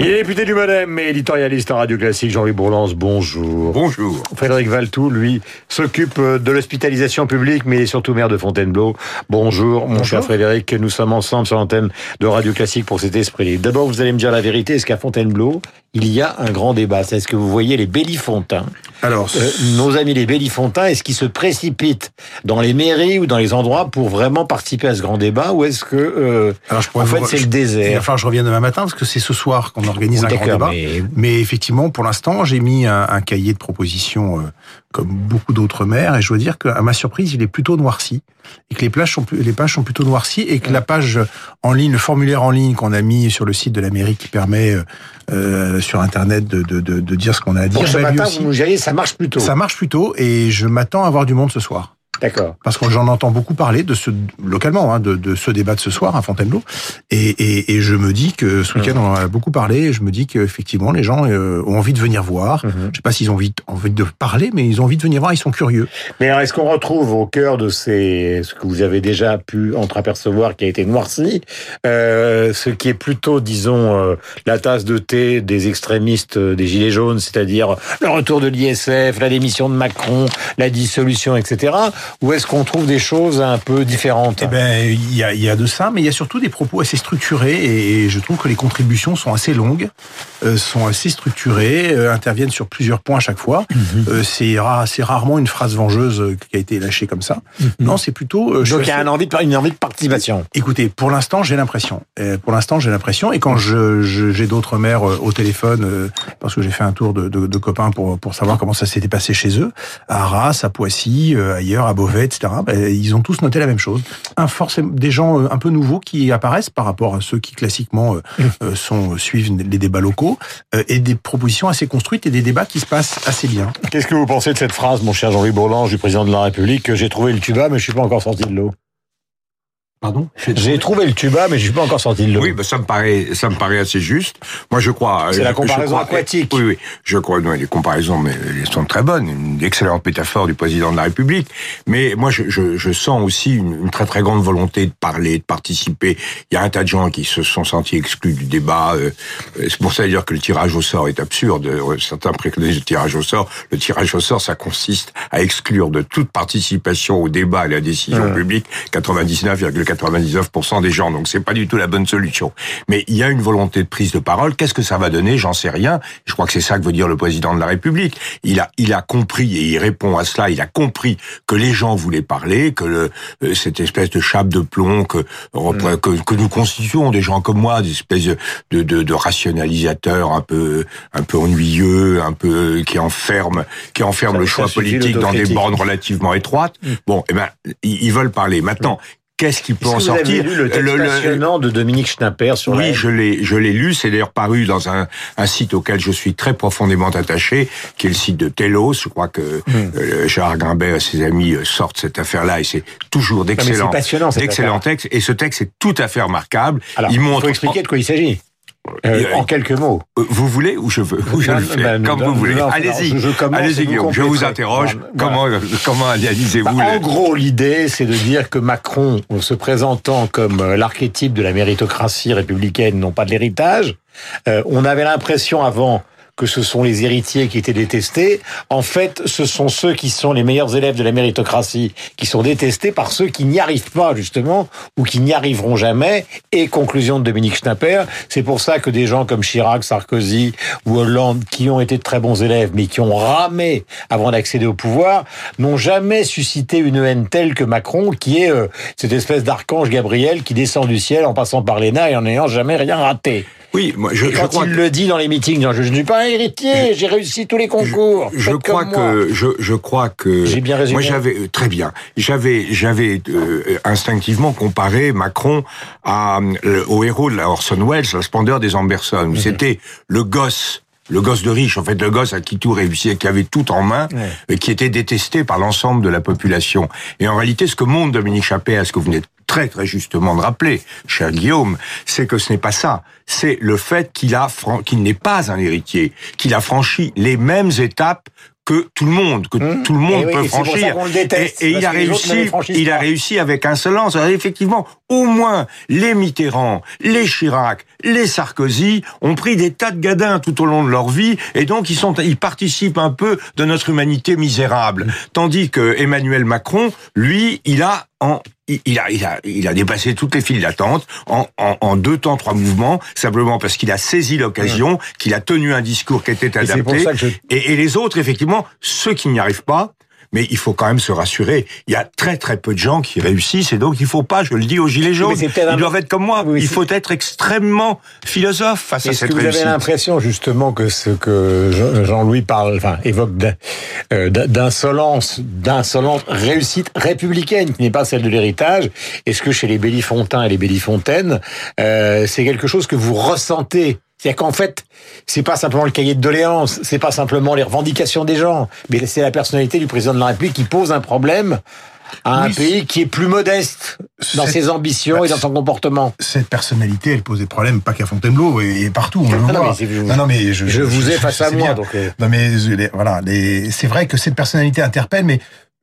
Il est député du Modem et éditorialiste en Radio Classique, Jean-Louis Bourlance, bonjour. Bonjour. Frédéric Valtou, lui, s'occupe de l'hospitalisation publique, mais il est surtout maire de Fontainebleau. Bonjour, mon cher Frédéric, nous sommes ensemble sur l'antenne de Radio Classique pour cet esprit libre. D'abord, vous allez me dire la vérité, est-ce qu'à Fontainebleau, il y a un grand débat? C'est ce que vous voyez les Bellifontins Alors, euh, nos amis les Bellifontins, est-ce qu'ils se précipitent dans les mairies ou dans les endroits pour vraiment participer à ce grand débat? Ou est-ce que euh, Alors, je pourrais en fait c'est le Il va désert? falloir que je revienne demain matin parce que c'est ce soir qu'on organise un grand débat. mais- Mais... effectivement, pour l'instant, j'ai mis un, un cahier de propositions euh, comme beaucoup d'autres maires et je dois dire qu'à ma surprise, il est plutôt noirci et que les pages sont, plus- les pages sont plutôt noircies et que la page en ligne, le formulaire en ligne qu'on a mis sur le site de la mairie qui permet euh, euh, sur Internet de, de, de, de dire ce qu'on a à dire. Pour ce matin, aussi, vous nous diriez, ça marche plutôt. ça marche plutôt et je m'attends à avoir du monde ce soir. D'accord. parce que j'en entends beaucoup parler de ce localement hein, de, de ce débat de ce soir à Fontainebleau et, et, et je me dis que ce week-end on en a beaucoup parlé et je me dis qu'effectivement les gens euh, ont envie de venir voir Mhm. je sais pas s'ils ont envie, envie de parler mais ils ont envie de venir voir ils sont curieux Mais alors, est-ce qu'on retrouve au cœur de ces, ce que vous avez déjà pu entreapercevoir qui a été noirci, euh, ce qui est plutôt, disons, euh, la tasse de thé des extrémistes euh, des Gilets jaunes, c'est-à-dire le retour de l'ISF, la démission de Macron, la dissolution, etc. Ou est-ce qu'on trouve des choses un peu différentes Eh ben, il y a, il y a de ça, mais il y a surtout des propos assez structurés et je trouve que les contributions sont assez longues, euh, sont assez structurées, euh, interviennent sur plusieurs points à chaque fois. Euh, c'est rare, c'est rarement une phrase vengeuse qui a été lâchée comme ça. Non, c'est plutôt. je Donc il y a assez- une envie de, une envie de participation. Écoutez, pour l'instant, j'ai l'impression. Pour l'instant, j'ai l'impression. Et quand je je- j'ai d'autres maires au téléphone, parce que j'ai fait un tour de, de, de copains pour pour savoir comment ça s'était passé chez eux, à Arras, à Poissy, ailleurs, à Beauvais, etc. ben, ils ont tous noté la même chose. Un forcément des gens euh, un peu nouveaux qui apparaissent par rapport à ceux qui classiquement euh, euh, sont suivent les débats locaux euh, et des propositions assez construites et des débats qui se passent assez bien. Qu'est-ce que vous pensez de cette phrase, mon cher Jean-Louis Bourlange, du président de la République, que j'ai trouvé le tuba, mais je suis pas encore sorti de l'eau? Pardon J'ai trouvé le tuba, mais je suis pas encore sorti de l'eau. Oui, bah, ça me paraît, ça me paraît assez juste. Moi, je crois. C'est euh, la je- comparaison crois- aquatique. Oui, oui. Je crois, non, les comparaisons, mais elles sont très bonnes. Une excellente métaphore du président de la République. Mais moi, je, je, je sens aussi une, une très très grande volonté de parler, de participer. Il y a un tas de gens qui se sont sentis exclus du débat. euh, C'est pour ça d'ailleurs que le tirage au sort est absurde. Euh, Certains préconisent le tirage au sort. Le tirage au sort, ça consiste à exclure de toute participation au débat et à la décision Ouais. publique 99,99% des gens. Donc c'est pas du tout la bonne solution. Mais il y a une volonté de prise de parole. Qu'est-ce que ça va donner? J'en sais rien. Je crois que c'est ça que veut dire le président de la République. Il a, il a compris et il répond à cela. Il a compris que les gens voulaient parler, que le, euh, cette espèce de chape de plomb que, que, que nous constituons, des gens comme moi, des espèces de, de, de, rationalisateurs un peu, un peu ennuyeux, un peu qui enferment, qui enferment Ça- le choix politique dans des bornes relativement étroites. Bon, eh ben, ils, ils veulent parler. Maintenant, qu'est-ce qui peut en vous avez sortir lu le texte Le- le- passionnant de Dominique Schnapper sur oui, je l'ai, je l'ai lu. C'est d'ailleurs paru dans un, un site auquel je suis très profondément attaché, qui est le site de Telos. Je crois que euh, Gérard Grimbert et ses amis euh, sortent cette affaire-là, et c'est toujours d'excellents, d'excellents textes. Et ce texte est tout à fait remarquable. Alors, il il montre. faut expliquer de quoi il s'agit. Euh, en quelques mots. Euh, Vous voulez ou je veux ou je Non, le fais ben, comme non, vous voulez. Allez-y, allez-y Guillaume. Je vous interroge. Comment euh, comment analysez-vous Bah, le- En gros, l'idée, c'est de dire que Macron, en se présentant comme l'archétype de la méritocratie républicaine, non pas de l'héritage, euh, on avait l'impression avant que ce sont les héritiers qui étaient détestés. En fait, ce sont ceux qui sont les meilleurs élèves de la méritocratie qui sont détestés par ceux qui n'y arrivent pas, justement, ou qui n'y arriveront jamais. Et conclusion de Dominique Schnapper, c'est pour ça que des gens comme Chirac, Sarkozy ou Hollande, qui ont été de très bons élèves, mais qui ont ramé avant d'accéder au pouvoir, n'ont jamais suscité une haine telle que Macron, qui est euh, cette espèce d'archange Gabriel qui descend du ciel en passant par les nains et en n'ayant jamais rien raté. Oui, moi je, je quand crois il que- le dit dans les meetings, genre, je ne suis pas un héritier, j'ai réussi tous les concours. Je crois que je, je crois que J'ai bien résumé. Moi j'avais euh, très bien. J'avais j'avais euh, instinctivement comparé Macron à euh, au héros de la Orson Welles, la splendeur des Amberson. Où C'était le gosse le gosse de riche, en fait, le gosse à qui tout réussit, qui avait tout en main, Ouais. et qui était détesté par l'ensemble de la population. Et en réalité, ce que montre Dominique Chappé, à ce que vous venez très très justement de rappeler, cher Guillaume, c'est que ce n'est pas ça. C'est le fait qu'il a fran- qu'il n'est pas un héritier, qu'il a franchi les mêmes étapes que tout le monde, que Mmh. tout le monde oui, peut franchir. déteste, et, et il a réussi, il a réussi avec insolence. Alors, effectivement, au moins les Mitterrand, les Chirac, les Sarkozy ont pris des tas de gadins tout au long de leur vie, et donc ils sont, ils participent un peu de notre humanité misérable. Tandis que Emmanuel Macron, lui, il a en il a, il a, il a dépassé toutes les files d'attente en, en, en deux temps, trois mouvements, simplement parce qu'il a saisi l'occasion, qu'il a tenu un discours qui était Et adapté. je... Et, et les autres, effectivement, ceux qui n'y arrivent pas, mais il faut quand même se rassurer. Il y a très très peu de gens qui réussissent et donc il faut pas, je le dis aux gilets jaunes, ils doivent être comme moi. Oui, il faut être extrêmement philosophe face à Est-ce cette que vous avez l'impression justement que ce que Jean- Jean-Louis parle, enfin évoque euh, d'insolence, d'insolente réussite républicaine qui n'est pas celle de l'héritage? Est-ce que chez les Bellifontains et les Bellifontaines, euh, c'est quelque chose que vous ressentez c'est-à-dire qu'en fait, c'est pas simplement le cahier de doléances, c'est pas simplement les revendications des gens, mais c'est la personnalité du président de la République qui pose un problème à un Oui, pays qui est plus modeste dans ses ambitions bah, et dans son comportement. Cette personnalité, elle pose des problèmes pas qu'à Fontainebleau et, partout, on le Ah non, mais non, non, mais je, Je vous ai face à moi, bien. donc. euh, Non mais les- voilà, les- c'est vrai que cette personnalité interpelle, mais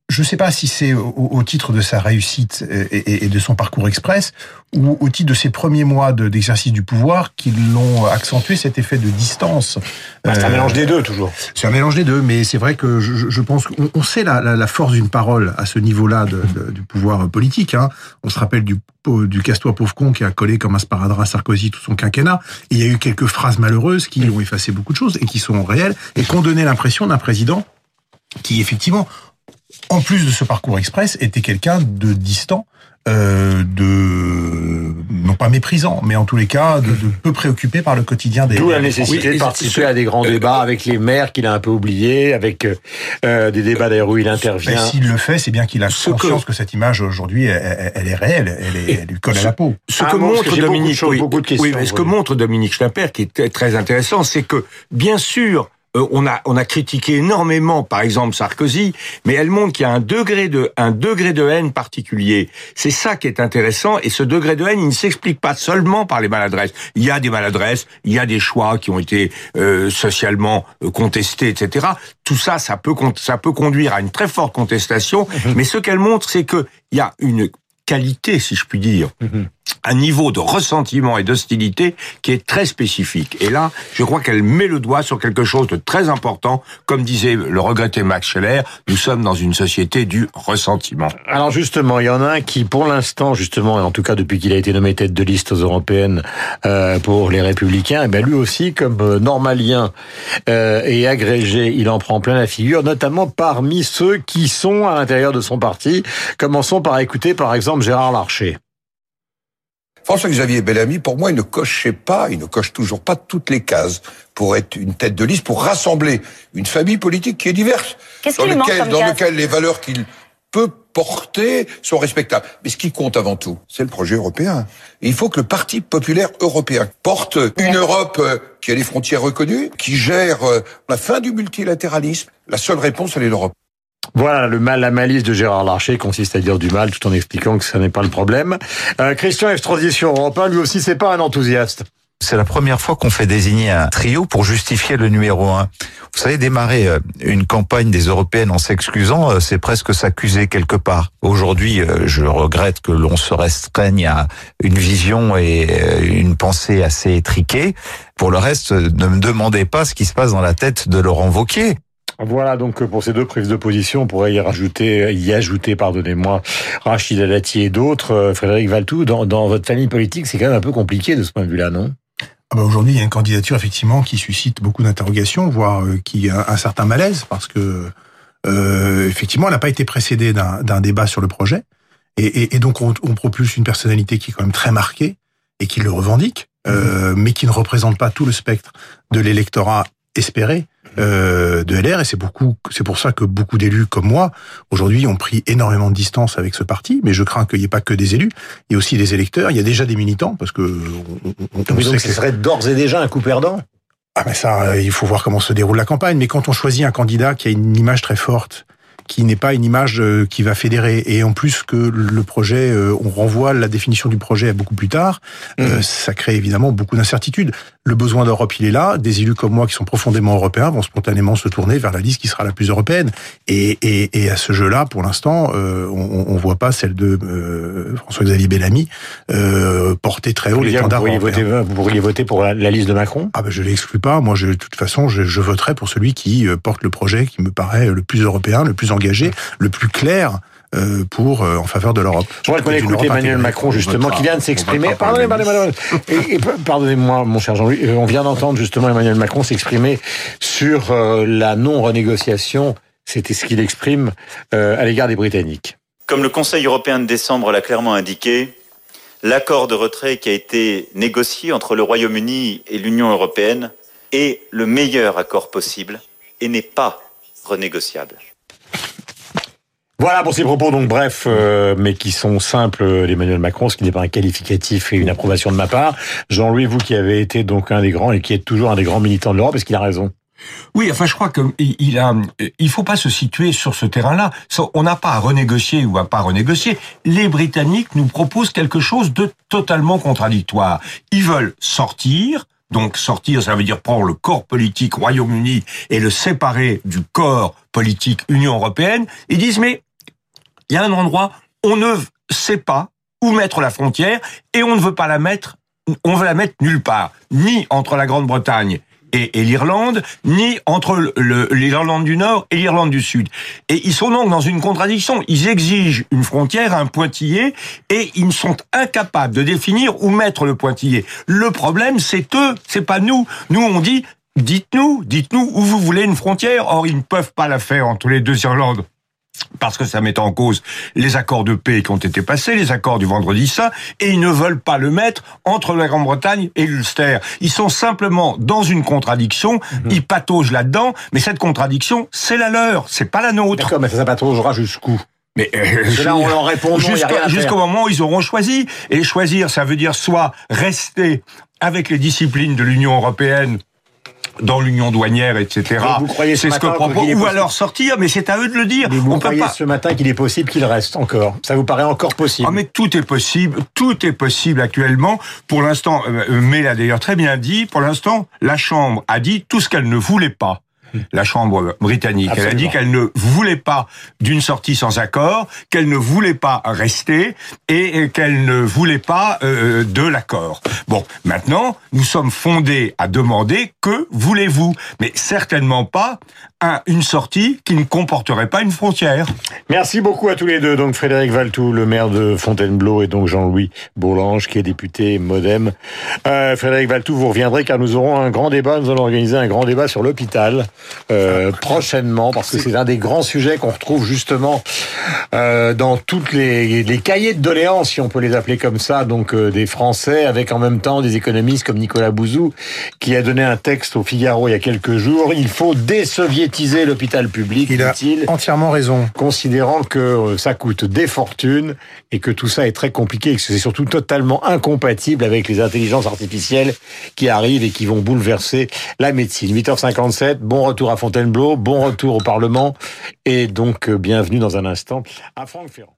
je ne sais pas si c'est au, au titre de sa réussite et, et- et de son parcours express ou au titre de ses premiers mois de- d'exercice du pouvoir qui l'ont accentué cet effet de distance. bah, c'est un Euh, mélange des deux toujours. c'est un mélange des deux, mais c'est vrai que je, pense qu'on on sait la, la- la force d'une parole à ce niveau-là du pouvoir politique. Hein. On se rappelle du, du casse-toi pauvre con qui a collé comme un sparadrap Sarkozy tout son quinquennat. Et il y a eu quelques phrases malheureuses qui ont effacé beaucoup de choses et qui sont réelles et qui ont donné l'impression d'un président qui, effectivement, en plus de ce parcours express, était quelqu'un de distant, euh, de non pas méprisant, mais en tous les cas de, de peu préoccupé par le quotidien des. D'où la nécessité Oui, de participer à des grands euh, débats avec les maires qu'il a un peu oubliés, avec euh, euh, des débats d'ailleurs où il intervient. Ben, S'il le fait, c'est bien qu'il a Ce conscience que, cette image aujourd'hui, elle, est réelle, elle, est, elle lui colle à la peau. Ce que mot, parce que montre j'ai beaucoup de Dominique, choses, oui, beaucoup de questions oui, mais ce que montre Dominique Schnapper, qui est très- très intéressant, c'est que bien sûr. Euh, on a on a critiqué énormément, par exemple Sarkozy, mais elle montre qu'il y a un degré de un degré de haine particulier. C'est ça qui est intéressant, et ce degré de haine, il ne s'explique pas seulement par les maladresses. Il y a des maladresses, il y a des choix qui ont été euh, socialement euh, contestés, etc. Tout ça, ça peut ça peut conduire à une très forte contestation. Mais ce qu'elle montre, c'est que il y a une qualité, si je puis dire, un niveau de ressentiment et d'hostilité qui est très spécifique. Et là, je crois qu'elle met le doigt sur quelque chose de très important. Comme disait le regretté Max Scheller, nous sommes dans une société du ressentiment. Alors justement, il y en a un qui, pour l'instant, justement, et en tout cas depuis qu'il a été nommé tête de liste aux européennes euh, pour les Républicains, eh ben lui aussi, comme euh, normalien euh, et agrégé, il en prend plein la figure, notamment parmi ceux qui sont à l'intérieur de son parti. Commençons par écouter, par exemple, Gérard Larcher. François-Xavier Bellamy, pour moi, il ne cochait pas, il ne coche toujours pas toutes les cases pour être une tête de liste, pour rassembler une famille politique qui est diverse, dans, lequel, dans les valeurs qu'il peut porter sont respectables. Mais ce qui compte avant tout, c'est le projet européen. Et il faut que le Parti populaire européen porte une Europe euh, qui a des frontières reconnues, qui gère euh, la fin du multilatéralisme. La seule réponse, elle est l'Europe. Voilà, le mal, la malice de Gérard Larcher consiste à dire du mal tout en expliquant que ça n'est pas le problème. Euh, Christian Estrosi sur Europe 1, lui aussi, c'est pas un enthousiaste. C'est la première fois qu'on fait désigner un trio pour justifier le numéro un. Vous savez, démarrer euh, une campagne des européennes en s'excusant, euh, c'est presque s'accuser quelque part. Aujourd'hui, euh, je regrette que l'on se restreigne à une vision et une pensée assez étriquée. Pour le reste, ne me demandez pas ce qui se passe dans la tête de Laurent Vauquier. Voilà donc pour ces deux prises de position, on pourrait y rajouter, y ajouter, pardonnez-moi, Rachid Alati et d'autres. Euh, Frédéric Valtou, dans, dans votre famille politique, c'est quand même un peu compliqué de ce point de vue-là, non? Ah bah Aujourd'hui, il y a une candidature effectivement qui suscite beaucoup d'interrogations, voire euh, qui a un certain malaise, parce que euh, effectivement, elle n'a pas été précédée d'un débat sur le projet, et, et, et donc on, on propulse une personnalité qui est quand même très marquée et qui le revendique, euh, mais qui ne représente pas tout le spectre de l'électorat espéré euh, de LR, et c'est beaucoup, c'est pour ça que beaucoup d'élus comme moi aujourd'hui ont pris énormément de distance avec ce parti. Mais je crains qu'il n'y ait pas que des élus, il y a aussi des électeurs, il y a déjà des militants, parce que on, on- on donc que ce serait d'ores et déjà un coup perdant ah mais ça, euh, il faut voir comment se déroule la campagne. Mais quand on choisit un candidat qui a une image très forte, qui n'est pas une image euh, qui va fédérer, et en plus que le projet, euh, on renvoie la définition du projet à beaucoup plus tard, euh, ça crée évidemment beaucoup d'incertitudes. Le besoin d'Europe, il est là. Des élus comme moi qui sont profondément européens vont spontanément se tourner vers la liste qui sera la plus européenne. Et, et, et à ce jeu-là, pour l'instant, euh, on, on voit pas celle de euh, François-Xavier Bellamy euh, porter très haut Vous l'étendard pourriez, voter, vous pourriez voter pour la, la liste de Macron? Ah ben je l'exclus pas. Moi, je, de toute façon, je, je voterai pour celui qui euh, porte le projet qui me paraît le plus européen, le plus engagé, le plus clair pour euh, en faveur de l'Europe. Je voudrais qu'on Europe Emmanuel intégrée. Macron, justement, qui vient de s'exprimer. votera pour Pardonnez, le pardonnez, pardonnez. Et, et pardonnez-moi, mon cher Jean-Louis, euh, on vient d'entendre justement Emmanuel Macron s'exprimer sur euh, la non-renégociation. C'était ce qu'il exprime euh, à l'égard des Britanniques. Comme le Conseil européen de décembre l'a clairement indiqué, l'accord de retrait qui a été négocié entre le Royaume-Uni et l'Union européenne est le meilleur accord possible et n'est pas renégociable. Voilà pour ces propos, donc bref, euh, mais qui sont simples euh, d'Emmanuel Macron, ce qui n'est pas un qualificatif et une approbation de ma part. Jean-Louis, vous qui avez été donc un des grands et qui êtes toujours un des grands militants de l'Europe, est-ce qu'il a raison? Oui, enfin, je crois que il il a, il faut pas se situer sur ce terrain-là. On n'a pas à renégocier ou à pas renégocier. Les Britanniques nous proposent quelque chose de totalement contradictoire. Ils veulent sortir. Donc sortir, ça veut dire prendre le corps politique Royaume-Uni et le séparer du corps politique Union européenne. Ils disent mais il y a un endroit on ne sait pas où mettre la frontière et on ne veut pas la mettre, on veut la mettre nulle part, ni entre la Grande-Bretagne et, l'Irlande, ni entre l'Irlande du Nord et l'Irlande du Sud. Et ils sont donc dans une contradiction. Ils exigent une frontière, un pointillé, et ils sont incapables de définir où mettre le pointillé. Le problème, c'est eux, c'est pas nous. Nous, on dit, dites-nous, dites-nous où vous voulez une frontière. Or, ils ne peuvent pas la faire entre les deux Irlandes parce que ça met en cause les accords de paix qui ont été passés, les accords du vendredi saint, et ils ne veulent pas le mettre entre la Grande-Bretagne et l'Ulster. Ils sont simplement dans une contradiction, ils pataugent là-dedans, mais cette contradiction, c'est la leur, c'est pas la nôtre. D'accord, mais ça s'apatrogera jusqu'où? Mais euh, là, on leur répond Jusqu'au moment où ils auront choisi. Et choisir, ça veut dire soit rester avec les disciplines de l'Union européenne dans l'union douanière, etc. Vous croyez ce C'est ce que matin propose, ou alors sortir, mais c'est à eux de le dire. Mais vous On peut croyez pas. ce matin qu'il est possible qu'il reste encore? Ça vous paraît encore possible? Ah mais tout est possible, tout est possible actuellement. Pour l'instant, euh, May l'a d'ailleurs très bien dit. Pour l'instant, la Chambre a dit tout ce qu'elle ne voulait pas. La Chambre britannique, elle a dit qu'elle ne voulait pas d'une sortie sans accord, qu'elle ne voulait pas rester et qu'elle ne voulait pas euh, de l'accord. Bon, maintenant, nous sommes fondés à demander que voulez-vous, mais certainement pas un, une sortie qui ne comporterait pas une frontière. Merci beaucoup à tous les deux. Donc Frédéric Valtou, le maire de Fontainebleau, et donc Jean-Louis Bourlange, qui est député MoDem. Euh, Frédéric Valtou, vous reviendrez car nous aurons un grand débat. Nous allons organiser un grand débat sur l'hôpital euh, prochainement, parce que c'est un des grands sujets qu'on retrouve justement euh, dans toutes les, les cahiers de doléances, si on peut les appeler comme ça, donc euh, des Français, avec en même temps des économistes comme Nicolas Bouzou, qui a donné un texte au Figaro il y a quelques jours. Il faut désoviétiser l'hôpital public, Il a dit-il entièrement raison. considérant que euh, ça coûte des fortunes et que tout ça est très compliqué et que c'est surtout totalement incompatible avec les intelligences artificielles qui arrivent et qui vont bouleverser la médecine. 8h57, bon retour à Fontainebleau, bon retour au Parlement et donc euh, bienvenue dans un instant à Franck Ferrand.